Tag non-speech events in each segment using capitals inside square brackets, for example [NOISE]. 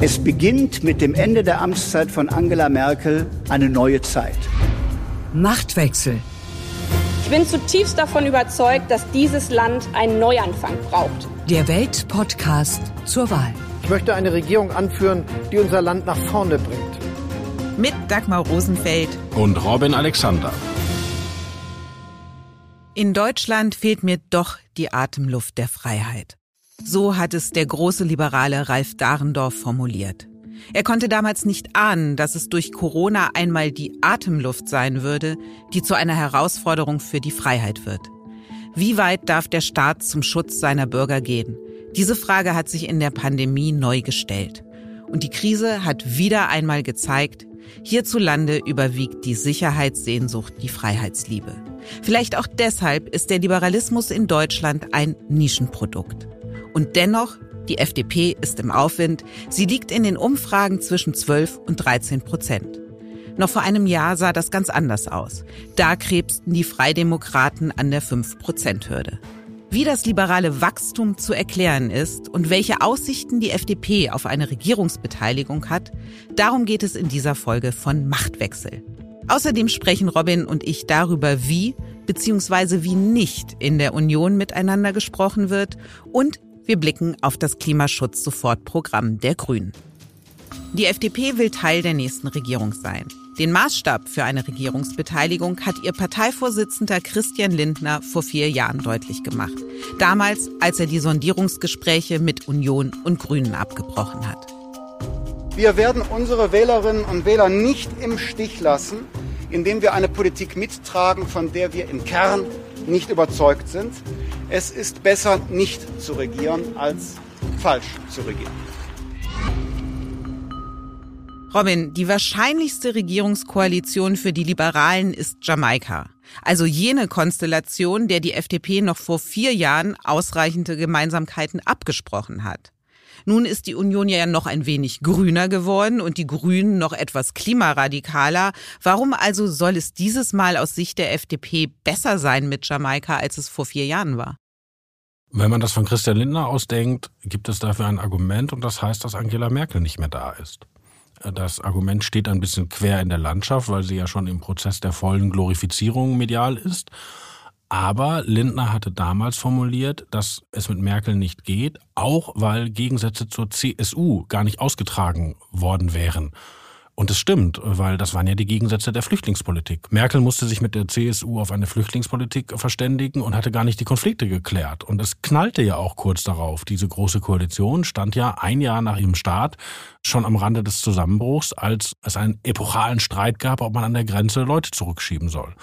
Es beginnt mit dem Ende der Amtszeit von Angela Merkel eine neue Zeit. Machtwechsel. Ich bin zutiefst davon überzeugt, dass dieses Land einen Neuanfang braucht. Der Welt-Podcast zur Wahl. Ich möchte eine Regierung anführen, die unser Land nach vorne bringt. Mit Dagmar Rosenfeld und Robin Alexander. In Deutschland fehlt mir doch die Atemluft der Freiheit. So hat es der große Liberale Ralf Dahrendorf formuliert. Er konnte damals nicht ahnen, dass es durch Corona einmal die Atemluft sein würde, die zu einer Herausforderung für die Freiheit wird. Wie weit darf der Staat zum Schutz seiner Bürger gehen? Diese Frage hat sich in der Pandemie neu gestellt. Und die Krise hat wieder einmal gezeigt, hierzulande überwiegt die Sicherheitssehnsucht die Freiheitsliebe. Vielleicht auch deshalb ist der Liberalismus in Deutschland ein Nischenprodukt. Und dennoch, die FDP ist im Aufwind. Sie liegt in den Umfragen zwischen 12 und 13 Prozent. Noch vor einem Jahr sah das ganz anders aus. Da krebsten die Freidemokraten an der 5-Prozent-Hürde. Wie das liberale Wachstum zu erklären ist und welche Aussichten die FDP auf eine Regierungsbeteiligung hat, darum geht es in dieser Folge von Machtwechsel. Außerdem sprechen Robin und ich darüber, wie bzw. wie nicht in der Union miteinander gesprochen wird und wir blicken auf das Klimaschutz-Sofortprogramm der Grünen. Die FDP will Teil der nächsten Regierung sein. Den Maßstab für eine Regierungsbeteiligung hat ihr Parteivorsitzender Christian Lindner vor vier Jahren deutlich gemacht. Damals, als er die Sondierungsgespräche mit Union und Grünen abgebrochen hat. Wir werden unsere Wählerinnen und Wähler nicht im Stich lassen, indem wir eine Politik mittragen, von der wir im Kern nicht überzeugt sind. Es ist besser, nicht zu regieren, als falsch zu regieren. Robin, die wahrscheinlichste Regierungskoalition für die Liberalen ist Jamaika. Also jene Konstellation, der die FDP noch vor vier Jahren ausreichende Gemeinsamkeiten abgesprochen hat. Nun ist die Union ja noch ein wenig grüner geworden und die Grünen noch etwas klimaradikaler. Warum also soll es dieses Mal aus Sicht der FDP besser sein mit Jamaika, als es vor vier Jahren war? Wenn man das von Christian Lindner ausdenkt, gibt es dafür ein Argument und das heißt, dass Angela Merkel nicht mehr da ist. Das Argument steht ein bisschen quer in der Landschaft, weil sie ja schon im Prozess der vollen Glorifizierung medial ist. Aber Lindner hatte damals formuliert, dass es mit Merkel nicht geht, auch weil Gegensätze zur CSU gar nicht ausgetragen worden wären. Und es stimmt, weil das waren ja die Gegensätze der Flüchtlingspolitik. Merkel musste sich mit der CSU auf eine Flüchtlingspolitik verständigen und hatte gar nicht die Konflikte geklärt. Und es knallte ja auch kurz darauf. Diese große Koalition stand ja ein Jahr nach ihrem Start schon am Rande des Zusammenbruchs, als es einen epochalen Streit gab, ob man an der Grenze Leute zurückschieben soll.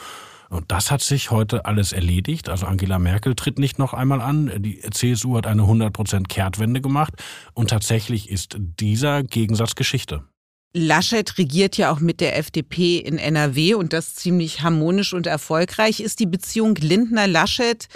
Und das hat sich heute alles erledigt. Also Angela Merkel tritt nicht noch einmal an. Die CSU hat eine 100% Kehrtwende gemacht. Und tatsächlich ist dieser Gegensatz Geschichte. Laschet regiert ja auch mit der FDP in NRW und das ziemlich harmonisch und erfolgreich. Ist die Beziehung Lindner-Laschet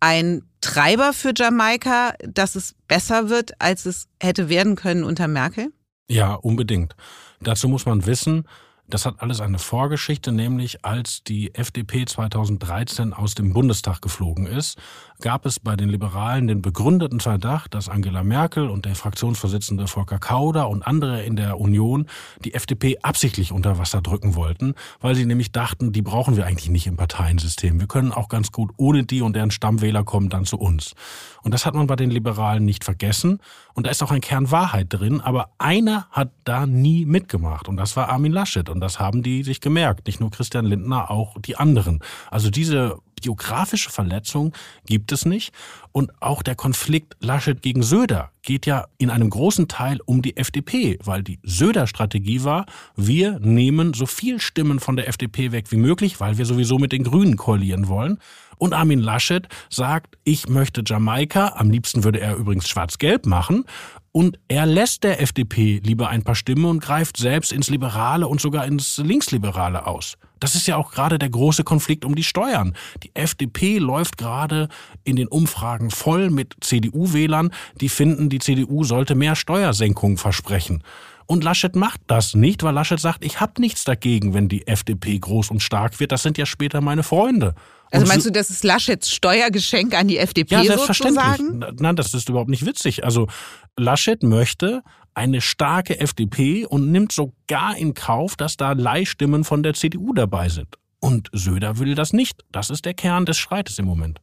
ein Treiber für Jamaika, dass es besser wird, als es hätte werden können unter Merkel? Ja, unbedingt. Dazu muss man wissen, das hat alles eine Vorgeschichte, nämlich als die FDP 2013 aus dem Bundestag geflogen ist, gab es bei den Liberalen den begründeten Verdacht, dass Angela Merkel und der Fraktionsvorsitzende Volker Kauder und andere in der Union die FDP absichtlich unter Wasser drücken wollten, weil sie nämlich dachten, die brauchen wir eigentlich nicht im Parteiensystem. Wir können auch ganz gut ohne die und deren Stammwähler kommen dann zu uns. Und das hat man bei den Liberalen nicht vergessen. Und da ist auch ein Kern Wahrheit drin. Aber einer hat da nie mitgemacht. Und das war Armin Laschet. Und das haben die sich gemerkt. Nicht nur Christian Lindner, auch die anderen. Also diese biografische Verletzung gibt es nicht. Und auch der Konflikt Laschet gegen Söder geht ja in einem großen Teil um die FDP, weil die Söder-Strategie war, wir nehmen so viel Stimmen von der FDP weg wie möglich, weil wir sowieso mit den Grünen koalieren wollen. Und Armin Laschet sagt, ich möchte Jamaika, am liebsten würde er übrigens schwarz-gelb machen, und er lässt der FDP lieber ein paar Stimmen und greift selbst ins Liberale und sogar ins Linksliberale aus. Das ist ja auch gerade der große Konflikt um die Steuern. Die FDP läuft gerade in den Umfragen voll mit CDU-Wählern, die finden, die CDU sollte mehr Steuersenkungen versprechen. Und Laschet macht das nicht, weil Laschet sagt, ich habe nichts dagegen, wenn die FDP groß und stark wird. Das sind ja später meine Freunde. Also meinst du, das ist Laschets Steuergeschenk an die FDP ja, selbstverständlich. sozusagen? Nein, das ist überhaupt nicht witzig. Also Laschet möchte eine starke FDP und nimmt sogar in Kauf, dass da Leihstimmen von der CDU dabei sind. Und Söder will das nicht. Das ist der Kern des Streites im Moment.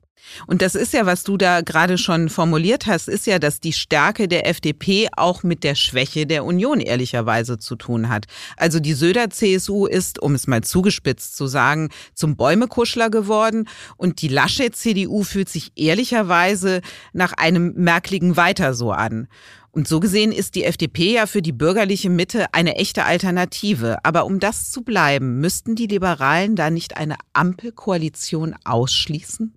Und das ist ja, was du da gerade schon formuliert hast, ist ja, dass die Stärke der FDP auch mit der Schwäche der Union ehrlicherweise zu tun hat. Also die Söder-CSU ist, um es mal zugespitzt zu sagen, zum Bäumekuschler geworden und die Laschet-CDU fühlt sich ehrlicherweise nach einem merkligen Weiter so an. Und so gesehen ist die FDP ja für die bürgerliche Mitte eine echte Alternative. Aber um das zu bleiben, müssten die Liberalen da nicht eine Ampelkoalition ausschließen?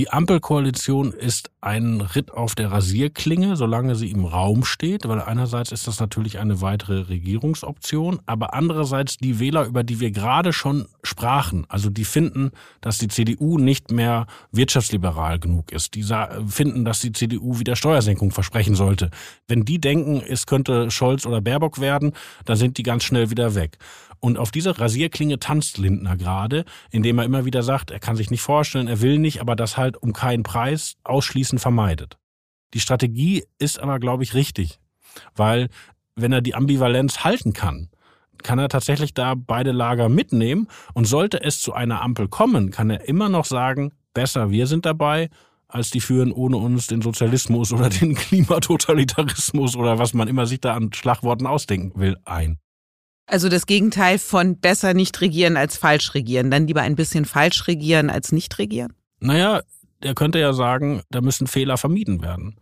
Die Ampelkoalition ist ein Ritt auf der Rasierklinge, solange sie im Raum steht, weil einerseits ist das natürlich eine weitere Regierungsoption, aber andererseits die Wähler, über die wir gerade schon sprachen, also die finden, dass die CDU nicht mehr wirtschaftsliberal genug ist, die finden, dass die CDU wieder Steuersenkung versprechen sollte. Wenn die denken, es könnte Scholz oder Baerbock werden, dann sind die ganz schnell wieder weg. Und auf dieser Rasierklinge tanzt Lindner gerade, indem er immer wieder sagt, er kann sich nicht vorstellen, er will nicht, aber das halt um keinen Preis ausschließend vermeidet. Die Strategie ist aber, glaube ich, richtig, weil wenn er die Ambivalenz halten kann, kann er tatsächlich da beide Lager mitnehmen und sollte es zu einer Ampel kommen, kann er immer noch sagen, besser wir sind dabei, als die führen ohne uns den Sozialismus oder den [LAUGHS] Klimatotalitarismus oder was man immer sich da an Schlagworten ausdenken will ein. Also das Gegenteil von besser nicht regieren als falsch regieren. Dann lieber ein bisschen falsch regieren als nicht regieren? Naja, er könnte ja sagen, da müssen Fehler vermieden werden.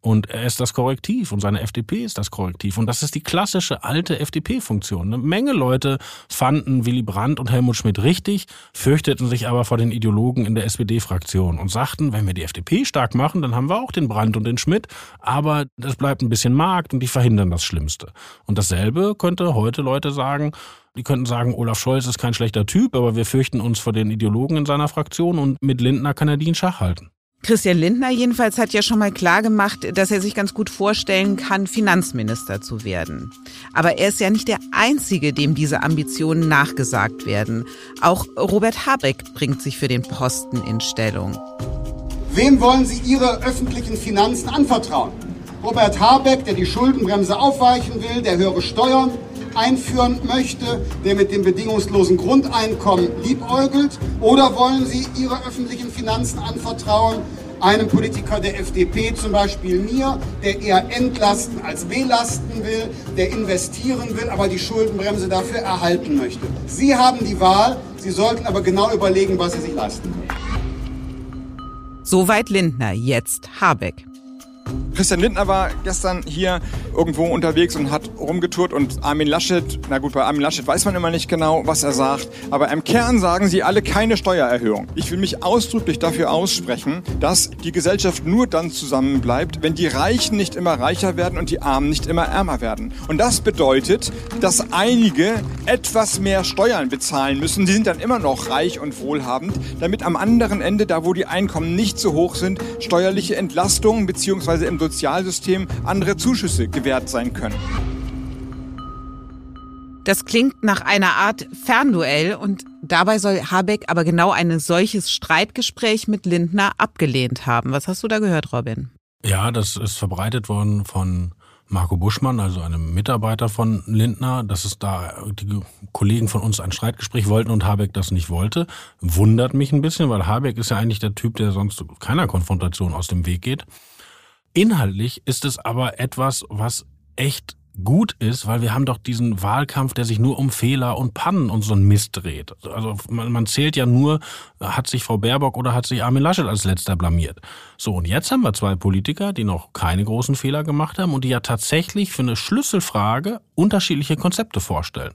Und er ist das Korrektiv und seine FDP ist das Korrektiv. Und das ist die klassische alte FDP-Funktion. Eine Menge Leute fanden Willy Brandt und Helmut Schmidt richtig, fürchteten sich aber vor den Ideologen in der SPD-Fraktion und sagten, wenn wir die FDP stark machen, dann haben wir auch den Brandt und den Schmidt. Aber das bleibt ein bisschen Markt und die verhindern das Schlimmste. Und dasselbe könnte heute Leute sagen, die könnten sagen, Olaf Scholz ist kein schlechter Typ, aber wir fürchten uns vor den Ideologen in seiner Fraktion und mit Lindner kann er die in Schach halten. Christian Lindner jedenfalls hat ja schon mal klar gemacht, dass er sich ganz gut vorstellen kann, Finanzminister zu werden. Aber er ist ja nicht der Einzige, dem diese Ambitionen nachgesagt werden. Auch Robert Habeck bringt sich für den Posten in Stellung. Wem wollen Sie Ihre öffentlichen Finanzen anvertrauen? Robert Habeck, der die Schuldenbremse aufweichen will, der höhere Steuern einführen möchte, der mit dem bedingungslosen Grundeinkommen liebäugelt? Oder wollen Sie Ihre öffentlichen Finanzen anvertrauen einem Politiker der FDP, zum Beispiel mir, der eher entlasten als belasten will, der investieren will, aber die Schuldenbremse dafür erhalten möchte. Sie haben die Wahl, Sie sollten aber genau überlegen, was Sie sich leisten können. Soweit Lindner, jetzt Habeck. Christian Lindner war gestern hier irgendwo unterwegs und hat rumgetourt und Armin Laschet, na gut, bei Armin Laschet weiß man immer nicht genau, was er sagt, aber im Kern sagen sie alle keine Steuererhöhung. Ich will mich ausdrücklich dafür aussprechen, dass die Gesellschaft nur dann zusammenbleibt, wenn die Reichen nicht immer reicher werden und die Armen nicht immer ärmer werden. Und das bedeutet, dass einige etwas mehr Steuern bezahlen müssen. Die sind dann immer noch reich und wohlhabend, damit am anderen Ende, da wo die Einkommen nicht so hoch sind, steuerliche Entlastungen bzw im Sozialsystem andere Zuschüsse gewährt sein können. Das klingt nach einer Art Fernduell und dabei soll Habeck aber genau ein solches Streitgespräch mit Lindner abgelehnt haben. Was hast du da gehört, Robin? Ja, das ist verbreitet worden von Marco Buschmann, also einem Mitarbeiter von Lindner, dass es da die Kollegen von uns ein Streitgespräch wollten und Habeck das nicht wollte. Wundert mich ein bisschen, weil Habeck ist ja eigentlich der Typ, der sonst keiner Konfrontation aus dem Weg geht. Inhaltlich ist es aber etwas, was echt gut ist, weil wir haben doch diesen Wahlkampf, der sich nur um Fehler und Pannen und so ein Mist dreht. Also man, man zählt ja nur, hat sich Frau Baerbock oder hat sich Armin Laschet als letzter blamiert. So, und jetzt haben wir zwei Politiker, die noch keine großen Fehler gemacht haben und die ja tatsächlich für eine Schlüsselfrage unterschiedliche Konzepte vorstellen.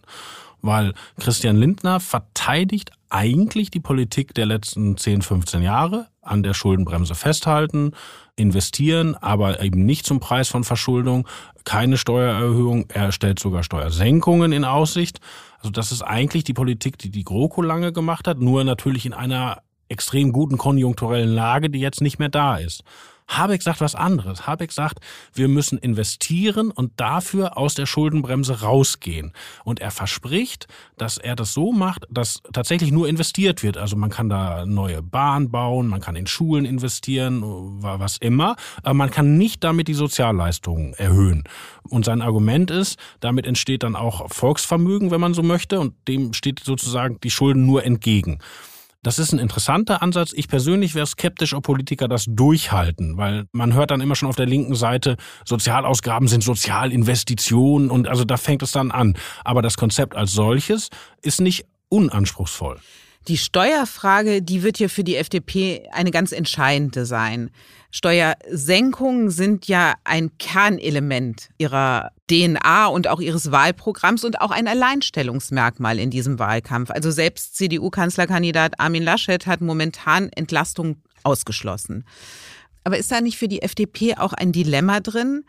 Weil Christian Lindner verteidigt eigentlich die Politik der letzten 10, 15 Jahre, an der Schuldenbremse festhalten, investieren, aber eben nicht zum Preis von Verschuldung, keine Steuererhöhung, er stellt sogar Steuersenkungen in Aussicht. Also das ist eigentlich die Politik, die die GroKo lange gemacht hat, nur natürlich in einer extrem guten konjunkturellen Lage, die jetzt nicht mehr da ist. Habeck sagt was anderes. Habeck sagt, wir müssen investieren und dafür aus der Schuldenbremse rausgehen. Und er verspricht, dass er das so macht, dass tatsächlich nur investiert wird. Also man kann da neue Bahn bauen, man kann in Schulen investieren, was immer. Aber man kann nicht damit die Sozialleistungen erhöhen. Und sein Argument ist, damit entsteht dann auch Volksvermögen, wenn man so möchte. Und dem steht sozusagen die Schulden nur entgegen. Das ist ein interessanter Ansatz. Ich persönlich wäre skeptisch, ob Politiker das durchhalten, weil man hört dann immer schon auf der linken Seite, Sozialausgaben sind Sozialinvestitionen und also da fängt es dann an. Aber das Konzept als solches ist nicht unanspruchsvoll. Die Steuerfrage, die wird hier für die FDP eine ganz entscheidende sein. Steuersenkungen sind ja ein Kernelement ihrer DNA und auch ihres Wahlprogramms und auch ein Alleinstellungsmerkmal in diesem Wahlkampf. Also selbst CDU-Kanzlerkandidat Armin Laschet hat momentan Entlastung ausgeschlossen. Aber ist da nicht für die FDP auch ein Dilemma drin?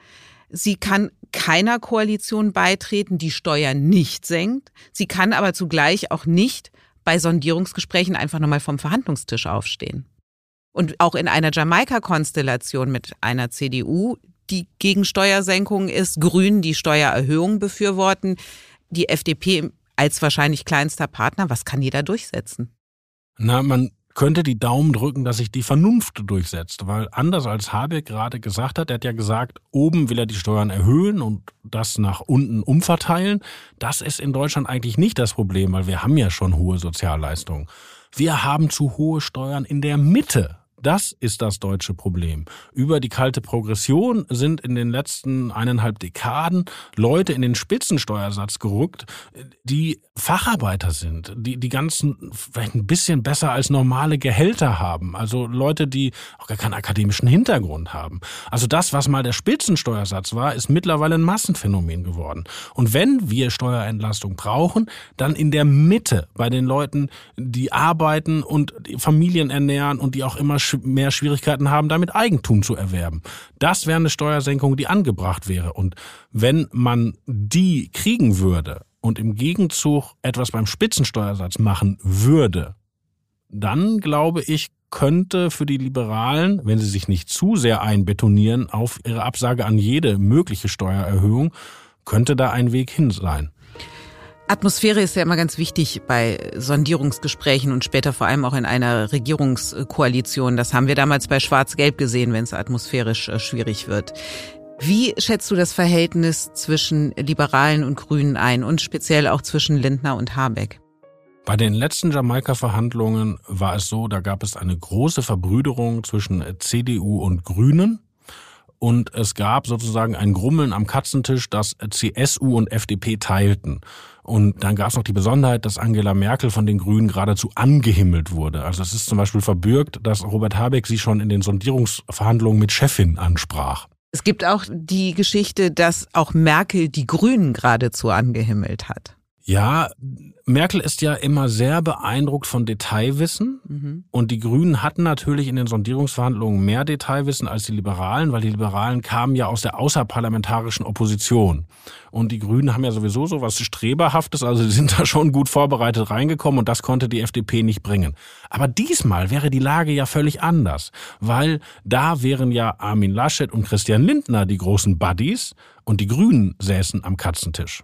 Sie kann keiner Koalition beitreten, die Steuern nicht senkt. Sie kann aber zugleich auch nicht bei Sondierungsgesprächen einfach nochmal vom Verhandlungstisch aufstehen. Und auch in einer Jamaika-Konstellation mit einer CDU, die gegen Steuersenkungen ist, Grünen, die Steuererhöhungen befürworten, die FDP als wahrscheinlich kleinster Partner, was kann da durchsetzen? Na, man könnte die Daumen drücken, dass sich die Vernunft durchsetzt, weil anders als Habeck gerade gesagt hat, er hat ja gesagt, oben will er die Steuern erhöhen und das nach unten umverteilen. Das ist in Deutschland eigentlich nicht das Problem, weil wir haben ja schon hohe Sozialleistungen. Wir haben zu hohe Steuern in der Mitte das ist das deutsche Problem. Über die kalte Progression sind in den letzten eineinhalb Dekaden Leute in den Spitzensteuersatz gerückt, die Facharbeiter sind, die die ganzen vielleicht ein bisschen besser als normale Gehälter haben. Also Leute, die auch gar keinen akademischen Hintergrund haben. Also das, was mal der Spitzensteuersatz war, ist mittlerweile ein Massenphänomen geworden. Und wenn wir Steuerentlastung brauchen, dann in der Mitte bei den Leuten, die arbeiten und Familien ernähren und die auch immer mehr Schwierigkeiten haben, damit Eigentum zu erwerben. Das wäre eine Steuersenkung, die angebracht wäre. Und wenn man die kriegen würde und im Gegenzug etwas beim Spitzensteuersatz machen würde, dann glaube ich, könnte für die Liberalen, wenn sie sich nicht zu sehr einbetonieren auf ihre Absage an jede mögliche Steuererhöhung, könnte da ein Weg hin sein. Atmosphäre ist ja immer ganz wichtig bei Sondierungsgesprächen und später vor allem auch in einer Regierungskoalition. Das haben wir damals bei Schwarz-Gelb gesehen, wenn es atmosphärisch äh, schwierig wird. Wie schätzt du das Verhältnis zwischen Liberalen und Grünen ein und speziell auch zwischen Lindner und Habeck? Bei den letzten Jamaika-Verhandlungen war es so, da gab es eine große Verbrüderung zwischen CDU und Grünen und es gab sozusagen ein Grummeln am Katzentisch, das CSU und FDP teilten. Und dann gab es noch die Besonderheit, dass Angela Merkel von den Grünen geradezu angehimmelt wurde. Also es ist zum Beispiel verbürgt, dass Robert Habeck sie schon in den Sondierungsverhandlungen mit Chefin ansprach. Es gibt auch die Geschichte, dass auch Merkel die Grünen geradezu angehimmelt hat. Ja, Merkel ist ja immer sehr beeindruckt von Detailwissen. Mhm. Und die Grünen hatten natürlich in den Sondierungsverhandlungen mehr Detailwissen als die Liberalen, weil die Liberalen kamen ja aus der außerparlamentarischen Opposition. Und die Grünen haben ja sowieso so was Streberhaftes, also sie sind da schon gut vorbereitet reingekommen und das konnte die FDP nicht bringen. Aber diesmal wäre die Lage ja völlig anders, weil da wären ja Armin Laschet und Christian Lindner die großen Buddies und die Grünen säßen am Katzentisch.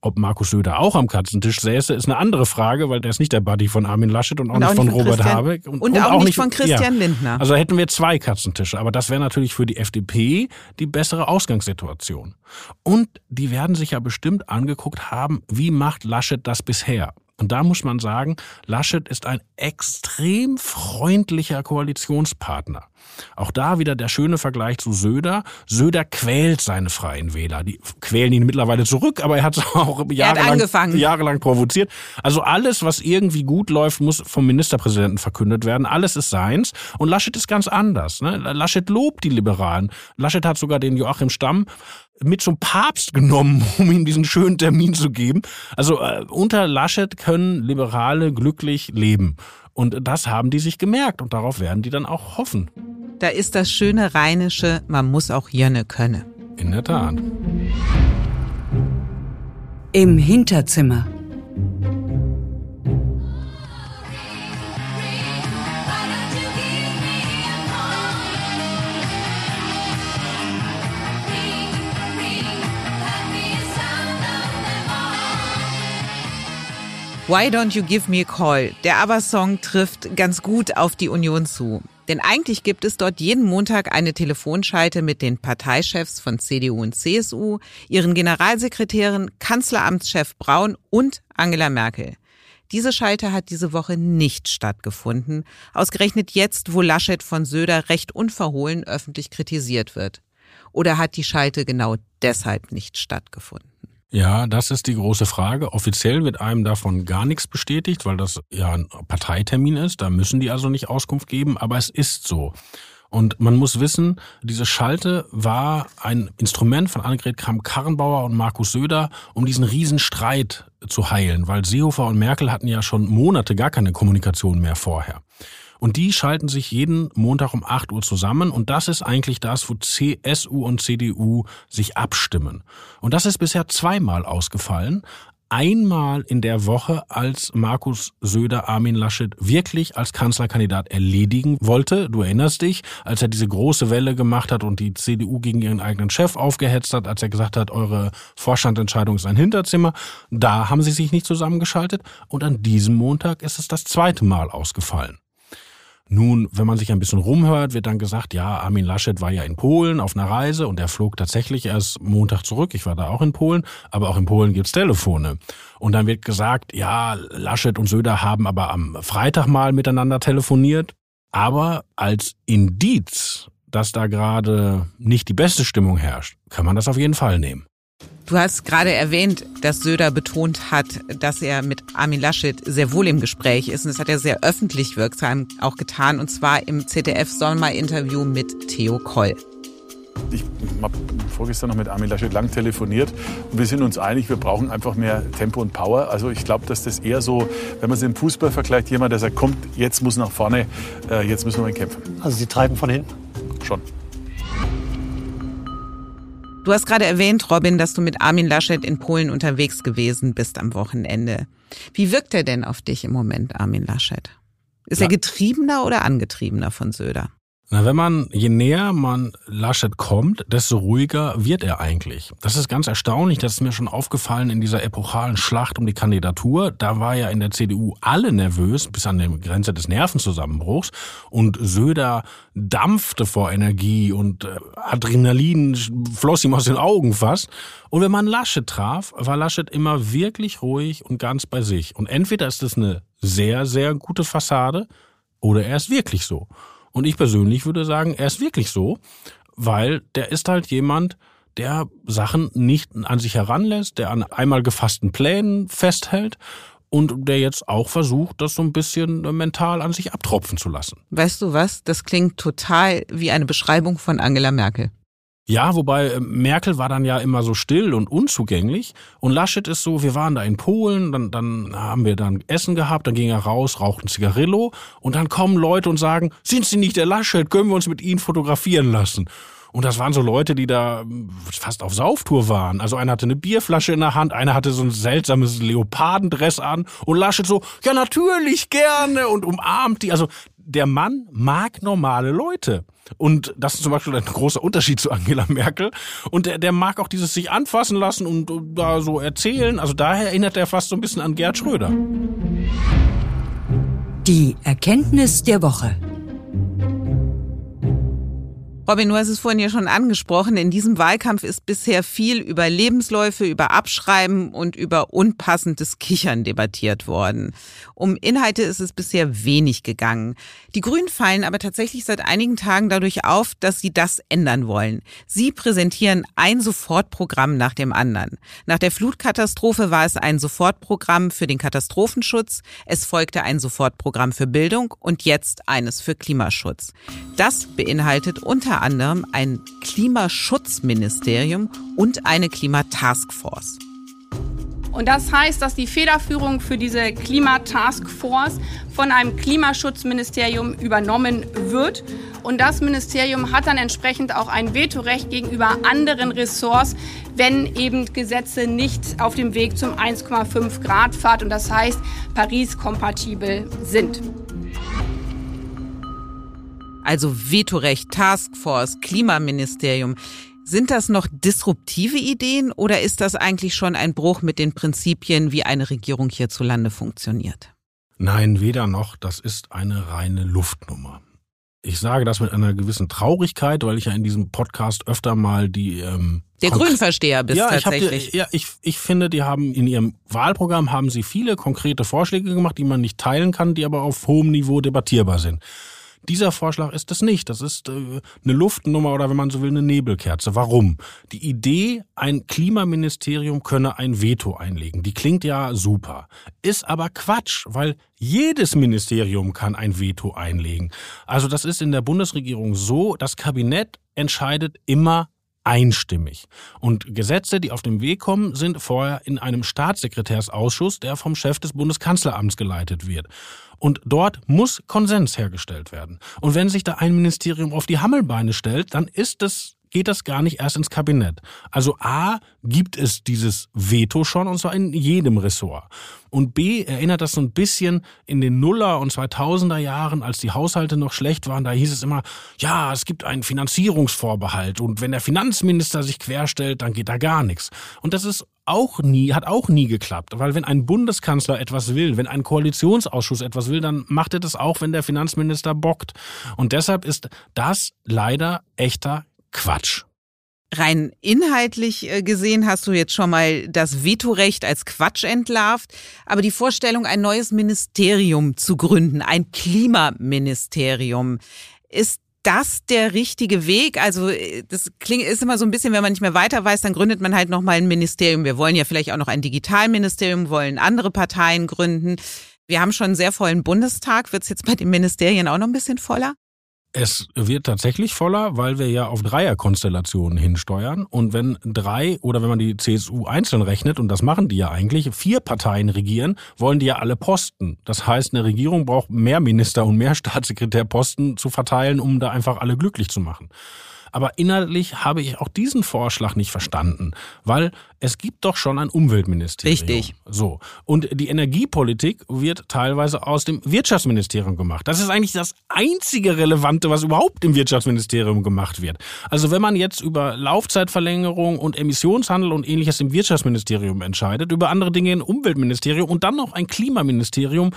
Ob Markus Söder auch am Katzentisch säße, ist eine andere Frage, weil der ist nicht der Buddy von Armin Laschet und auch, und nicht, auch von, von Robert Christian, Habeck. Und, und, auch, auch, nicht von Christian ja. Lindner. Also hätten wir zwei Katzentische. Aber das wäre natürlich für die FDP die bessere Ausgangssituation. Und die werden sich ja bestimmt angeguckt haben, wie macht Laschet das bisher? Und da muss man sagen, Laschet ist ein extrem freundlicher Koalitionspartner. Auch da wieder der schöne Vergleich zu Söder. Söder quält seine freien Wähler. Die quälen ihn mittlerweile zurück, aber er hat es [LAUGHS] auch jahrelang, jahrelang provoziert. Also alles, was irgendwie gut läuft, muss vom Ministerpräsidenten verkündet werden. Alles ist seins. Und Laschet ist ganz anders. Ne? Laschet lobt die Liberalen. Laschet hat sogar den Joachim Stamm mit zum Papst genommen, [LAUGHS] um ihm diesen schönen Termin zu geben. Also äh, unter Laschet können Liberale glücklich leben. Und das haben die sich gemerkt und darauf werden die dann auch hoffen. Da ist das schöne Rheinische, man muss auch Jönne könne. In der Tat. Im Hinterzimmer. Why Don't You Give Me a Call? Der ABBA-Song trifft ganz gut auf die Union zu. Denn eigentlich gibt es dort jeden Montag eine Telefonschalte mit den Parteichefs von CDU und CSU, ihren Generalsekretären, Kanzleramtschef Braun und Angela Merkel. Diese Schalte hat diese Woche nicht stattgefunden, ausgerechnet jetzt, wo Laschet von Söder recht unverhohlen öffentlich kritisiert wird. Oder hat die Schalte genau deshalb nicht stattgefunden? Ja, das ist die große Frage. Offiziell wird einem davon gar nichts bestätigt, weil das ja ein Parteitermin ist. Da müssen die also nicht Auskunft geben, aber es ist so. Und man muss wissen, diese Schalte war ein Instrument von Annegret Kramp-Karrenbauer und Markus Söder, um diesen Riesenstreit zu heilen, weil Seehofer und Merkel hatten ja schon Monate gar keine Kommunikation mehr vorher. Und die schalten sich jeden Montag um 8 Uhr zusammen und das ist eigentlich das, wo CSU und CDU sich abstimmen. Und das ist bisher zweimal ausgefallen einmal in der Woche, als Markus Söder Armin Laschet wirklich als Kanzlerkandidat erledigen wollte. Du erinnerst dich, als er diese große Welle gemacht hat und die CDU gegen ihren eigenen Chef aufgehetzt hat, als er gesagt hat, eure Vorstandentscheidung ist ein Hinterzimmer. Da haben sie sich nicht zusammengeschaltet und an diesem Montag ist es das zweite Mal ausgefallen. Nun, wenn man sich ein bisschen rumhört, wird dann gesagt, ja, Armin Laschet war ja in Polen auf einer Reise und er flog tatsächlich erst Montag zurück. Ich war da auch in Polen, aber auch in Polen gibt's Telefone. Und dann wird gesagt, ja, Laschet und Söder haben aber am Freitag mal miteinander telefoniert. Aber als Indiz, dass da gerade nicht die beste Stimmung herrscht, kann man das auf jeden Fall nehmen. Du hast gerade erwähnt, dass Söder betont hat, dass er mit Armin Laschet sehr wohl im Gespräch ist. Und das hat er sehr öffentlich wirksam auch getan. Und zwar im ZDF-Sommer-Interview mit Theo Koll. Ich habe vorgestern noch mit Armin Laschet lang telefoniert und wir sind uns einig, wir brauchen einfach mehr Tempo und Power. Also ich glaube, dass das eher so, wenn man es im Fußball vergleicht, jemand, der sagt, kommt, jetzt muss nach vorne, äh, jetzt müssen wir kämpfen. Also Sie treiben von hinten? Schon. Du hast gerade erwähnt, Robin, dass du mit Armin Laschet in Polen unterwegs gewesen bist am Wochenende. Wie wirkt er denn auf dich im Moment, Armin Laschet? Ist ja. er getriebener oder angetriebener von Söder? Na, wenn man, je näher man Laschet kommt, desto ruhiger wird er eigentlich. Das ist ganz erstaunlich, das ist mir schon aufgefallen in dieser epochalen Schlacht um die Kandidatur. Da war ja in der CDU alle nervös, bis an die Grenze des Nervenzusammenbruchs. Und Söder dampfte vor Energie und äh, Adrenalin floss ihm aus den Augen fast. Und wenn man Laschet traf, war Laschet immer wirklich ruhig und ganz bei sich. Und entweder ist es eine sehr, sehr gute Fassade oder er ist wirklich so. Und ich persönlich würde sagen, er ist wirklich so, weil der ist halt jemand, der Sachen nicht an sich heranlässt, der an einmal gefassten Plänen festhält und der jetzt auch versucht, das so ein bisschen mental an sich abtropfen zu lassen. Weißt du was? Das klingt total wie eine Beschreibung von Angela Merkel. Ja, wobei äh, Merkel war dann ja immer so still und unzugänglich und Laschet ist so, wir waren da in Polen, dann, dann haben wir dann Essen gehabt, dann ging er raus, raucht ein Zigarillo und dann kommen Leute und sagen, sind Sie nicht der Laschet, können wir uns mit Ihnen fotografieren lassen? Und das waren so Leute, die da fast auf Sauftour waren. Also einer hatte eine Bierflasche in der Hand, einer hatte so ein seltsames Leopardendress an und Laschet so, ja natürlich gerne und umarmt die. Also der Mann mag normale Leute. Und das ist zum Beispiel ein großer Unterschied zu Angela Merkel. Und der, der mag auch dieses sich anfassen lassen und, da so erzählen. Also daher erinnert er fast so ein bisschen an Gerd Schröder. Die Erkenntnis der Woche. Robin, du hast es vorhin ja schon angesprochen. In diesem Wahlkampf ist bisher viel über Lebensläufe, über Abschreiben und über unpassendes Kichern debattiert worden. Um Inhalte ist es bisher wenig gegangen. Die Grünen fallen aber tatsächlich seit einigen Tagen dadurch auf, dass sie das ändern wollen. Sie präsentieren ein Sofortprogramm nach dem anderen. Nach der Flutkatastrophe war es ein Sofortprogramm für den Katastrophenschutz. Es folgte ein Sofortprogramm für Bildung und jetzt eines für Klimaschutz. Das beinhaltet unter anderem ein Klimaschutzministerium und eine Klimataskforce. Und das heißt, dass die Federführung für diese Klimataskforce von einem Klimaschutzministerium übernommen wird. Und das Ministerium hat dann entsprechend auch ein Vetorecht gegenüber anderen Ressorts, wenn eben Gesetze nicht auf dem Weg zum 1,5 Grad Fahrt und das heißt Paris-kompatibel sind also Vetorecht, Taskforce, Klimaministerium. Sind das noch disruptive Ideen oder ist das eigentlich schon ein Bruch mit den Prinzipien, wie eine Regierung hierzulande funktioniert? Nein, weder noch. Das ist eine reine Luftnummer. Ich sage das mit einer gewissen Traurigkeit, weil ich ja in diesem Podcast öfter mal die ähm, der Grünversteher bist ja, tatsächlich. Ich die, ja, ich, ich finde, die haben in ihrem Wahlprogramm haben sie viele konkrete Vorschläge gemacht, die man nicht teilen kann, die aber auf hohem Niveau debattierbar sind. Dieser Vorschlag ist es nicht. Das ist äh, eine Luftnummer oder wenn man so will, eine Nebelkerze. Warum? Die Idee, ein Klimaministerium könne ein Veto einlegen, die klingt ja super. Ist aber Quatsch, weil jedes Ministerium kann ein Veto einlegen. Also das ist in der Bundesregierung so, das Kabinett entscheidet immer einstimmig. Und Gesetze, die auf den Weg kommen, sind vorher in einem Staatssekretärsausschuss, der vom Chef des Bundeskanzleramts geleitet wird. Und dort muss Konsens hergestellt werden. Und wenn sich da ein Ministerium auf die Hammelbeine stellt, dann ist es geht das gar nicht erst ins Kabinett. Also A, gibt es dieses Veto schon, und zwar in jedem Ressort. Und B, erinnert das so ein bisschen in den Nuller- und 2000er Jahren, als die Haushalte noch schlecht waren, da hieß es immer, ja, es gibt einen Finanzierungsvorbehalt und wenn der Finanzminister sich querstellt, dann geht da gar nichts. Und das ist auch nie, hat auch nie geklappt, weil wenn ein Bundeskanzler etwas will, wenn ein Koalitionsausschuss etwas will, dann macht er das auch, wenn der Finanzminister bockt. Und deshalb ist das leider echter Quatsch. Rein inhaltlich äh, gesehen hast du jetzt schon mal das Vetorecht als Quatsch entlarvt, aber die Vorstellung, ein neues Ministerium zu gründen, ein Klimaministerium, ist das der richtige Weg? Also äh, das klingt ist immer so ein bisschen, wenn man nicht mehr weiter weiß, dann gründet man halt noch mal ein Ministerium. Wir wollen ja vielleicht auch noch ein Digitalministerium, wollen andere Parteien gründen. Wir haben schon einen sehr vollen Bundestag. Wird es jetzt bei den Ministerien auch noch ein bisschen voller? Es wird tatsächlich voller, weil wir ja auf Dreierkonstellationen hinsteuern. Und wenn drei oder wenn man die CSU einzeln rechnet, und das machen die ja eigentlich, vier Parteien regieren, wollen die ja alle Posten. Das heißt, eine Regierung braucht mehr Minister und mehr [LAUGHS] Staatssekretärposten zu verteilen, um da einfach alle glücklich zu machen. Aber inhaltlich habe ich auch diesen Vorschlag nicht verstanden, weil es gibt doch schon ein Umweltministerium. Richtig. So. Und die Energiepolitik wird teilweise aus dem Wirtschaftsministerium gemacht. Das ist eigentlich das einzige Relevante, was überhaupt im Wirtschaftsministerium gemacht wird. Also wenn man jetzt über Laufzeitverlängerung und Emissionshandel und ähnliches im Wirtschaftsministerium entscheidet, über andere Dinge im Umweltministerium und dann noch ein Klimaministerium,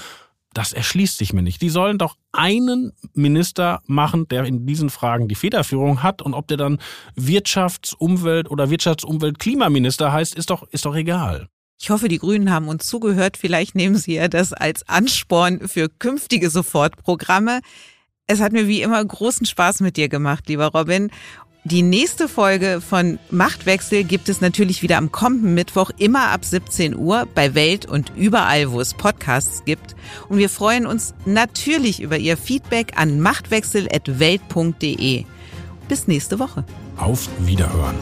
das erschließt sich mir nicht. Die sollen doch einen Minister machen, der in diesen Fragen die Federführung hat und ob der dann Wirtschafts-, Umwelt- oder Wirtschafts-Umwelt-Klimaminister heißt, ist doch, ist doch egal. Ich hoffe, die Grünen haben uns zugehört. Vielleicht nehmen Sie ja das als Ansporn für künftige Sofortprogramme. Es hat mir wie immer großen Spaß mit dir gemacht, lieber Robin. Die nächste Folge von Machtwechsel gibt es natürlich wieder am kommenden Mittwoch, immer ab 17 Uhr bei Welt und überall, wo es Podcasts gibt. Und wir freuen uns natürlich über Ihr Feedback an machtwechsel.welt.de. Bis nächste Woche. Auf Wiederhören.